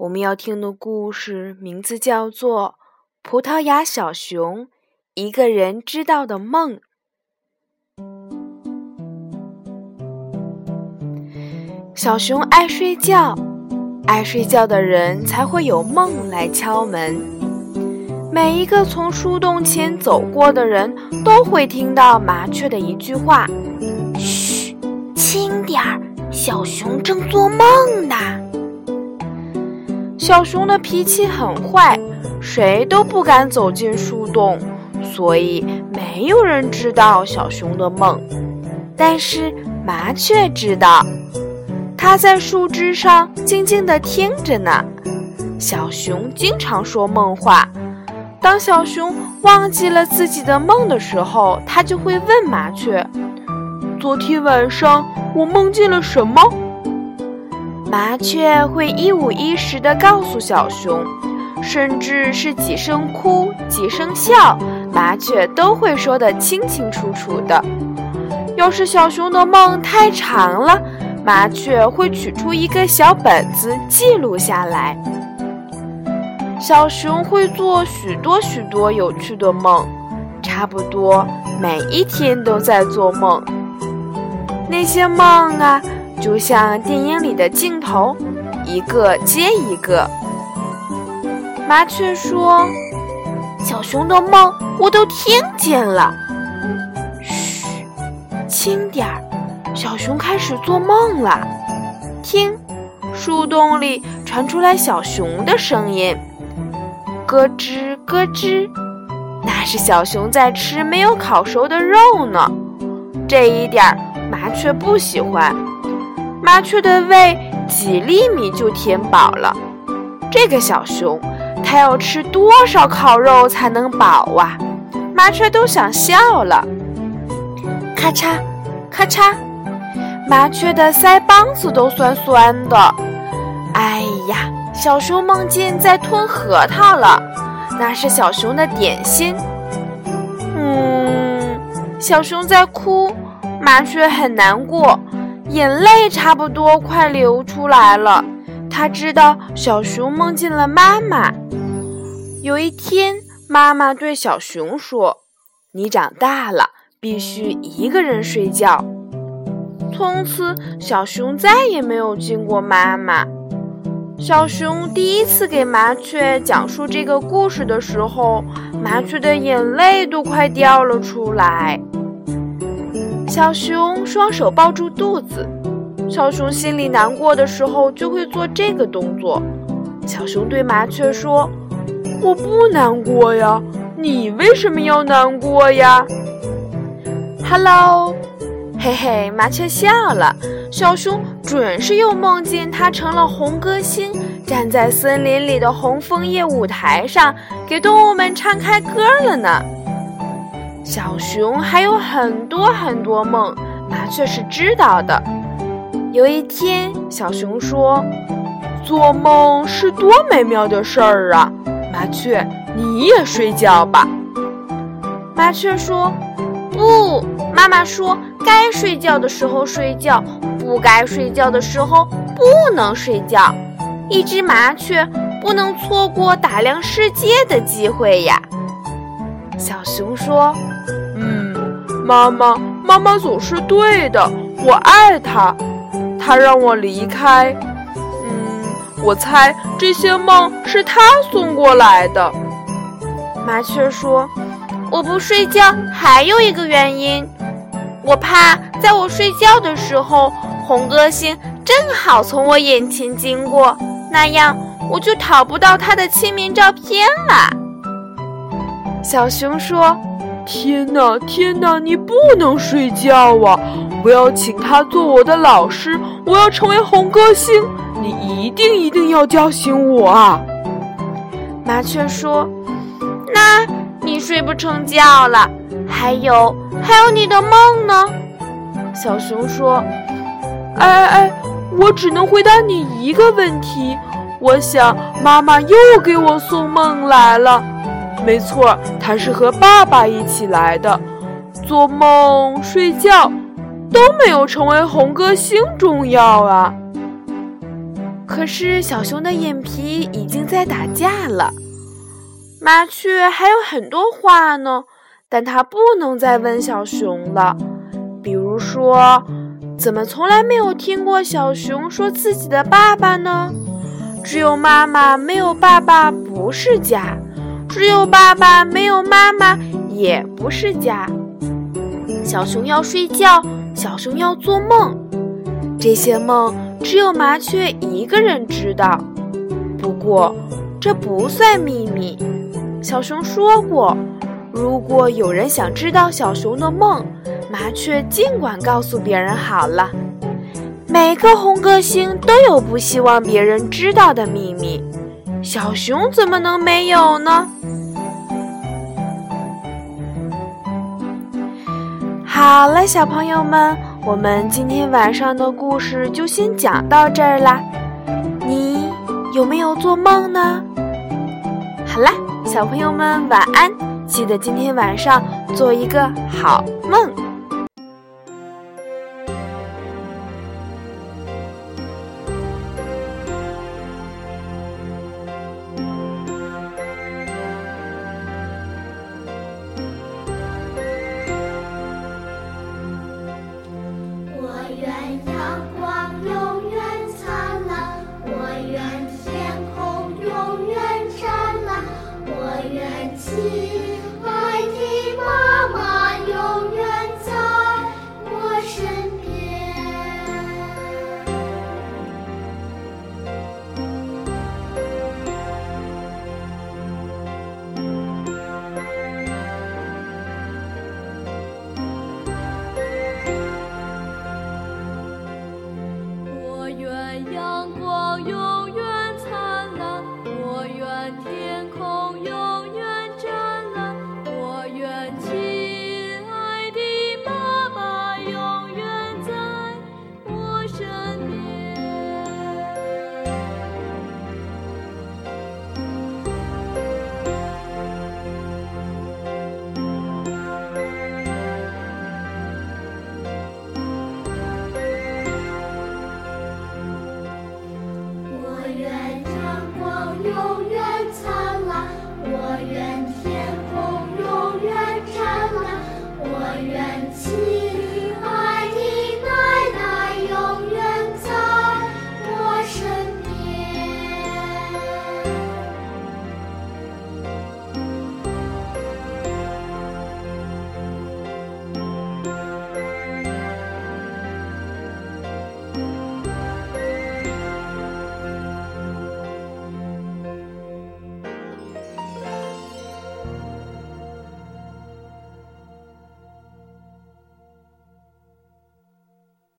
我们要听的故事名字叫做《葡萄牙小熊一个人知道的梦》。小熊爱睡觉，爱睡觉的人才会有梦来敲门。每一个从树洞前走过的人都会听到麻雀的一句话：“嘘，轻点儿，小熊正做梦呢。”小熊的脾气很坏，谁都不敢走进树洞，所以没有人知道小熊的梦。但是麻雀知道，它在树枝上静静地听着呢。小熊经常说梦话，当小熊忘记了自己的梦的时候，它就会问麻雀：“昨天晚上我梦见了什么？”麻雀会一五一十地告诉小熊，甚至是几声哭几声笑，麻雀都会说得清清楚楚的。要是小熊的梦太长了，麻雀会取出一个小本子记录下来。小熊会做许多许多有趣的梦，差不多每一天都在做梦。那些梦啊。就像电影里的镜头，一个接一个。麻雀说：“小熊的梦我都听见了。”嘘，轻点儿，小熊开始做梦了。听，树洞里传出来小熊的声音，咯吱咯吱，那是小熊在吃没有烤熟的肉呢。这一点麻雀不喜欢。麻雀的胃几粒米就填饱了，这个小熊，它要吃多少烤肉才能饱啊？麻雀都想笑了。咔嚓，咔嚓，麻雀的腮帮子都酸酸的。哎呀，小熊梦见在吞核桃了，那是小熊的点心。嗯，小熊在哭，麻雀很难过。眼泪差不多快流出来了。他知道小熊梦见了妈妈。有一天，妈妈对小熊说：“你长大了，必须一个人睡觉。”从此，小熊再也没有见过妈妈。小熊第一次给麻雀讲述这个故事的时候，麻雀的眼泪都快掉了出来。小熊双手抱住肚子，小熊心里难过的时候就会做这个动作。小熊对麻雀说：“我不难过呀，你为什么要难过呀？”Hello，嘿嘿，麻雀笑了。小熊准是又梦见它成了红歌星，站在森林里的红枫叶舞台上，给动物们唱开歌了呢。小熊还有很多很多梦，麻雀是知道的。有一天，小熊说：“做梦是多美妙的事儿啊！”麻雀，你也睡觉吧。麻雀说：“不，妈妈说该睡觉的时候睡觉，不该睡觉的时候不能睡觉。一只麻雀不能错过打量世界的机会呀。”小熊说。妈妈，妈妈总是对的，我爱她，她让我离开。嗯，我猜这些梦是她送过来的。麻雀说：“我不睡觉还有一个原因，我怕在我睡觉的时候，红歌星正好从我眼前经过，那样我就讨不到他的签名照片了。”小熊说。天哪，天哪！你不能睡觉啊！我要请他做我的老师，我要成为红歌星。你一定一定要叫醒我啊！麻雀说：“那你睡不成觉了。还有，还有你的梦呢。”小熊说：“哎哎哎，我只能回答你一个问题。我想妈妈又给我送梦来了。没错，他是和爸爸一起来的。做梦、睡觉都没有成为红歌星重要啊。”可是小熊的眼皮已经在打架了。麻雀还有很多话呢，但它不能再问小熊了。比如说，怎么从来没有听过小熊说自己的爸爸呢？只有妈妈没有爸爸不是家，只有爸爸没有妈妈也不是家。小熊要睡觉，小熊要做梦，这些梦。只有麻雀一个人知道，不过这不算秘密。小熊说过，如果有人想知道小熊的梦，麻雀尽管告诉别人好了。每个红歌星都有不希望别人知道的秘密，小熊怎么能没有呢？好了，小朋友们。我们今天晚上的故事就先讲到这儿啦，你有没有做梦呢？好啦，小朋友们晚安，记得今天晚上做一个好梦。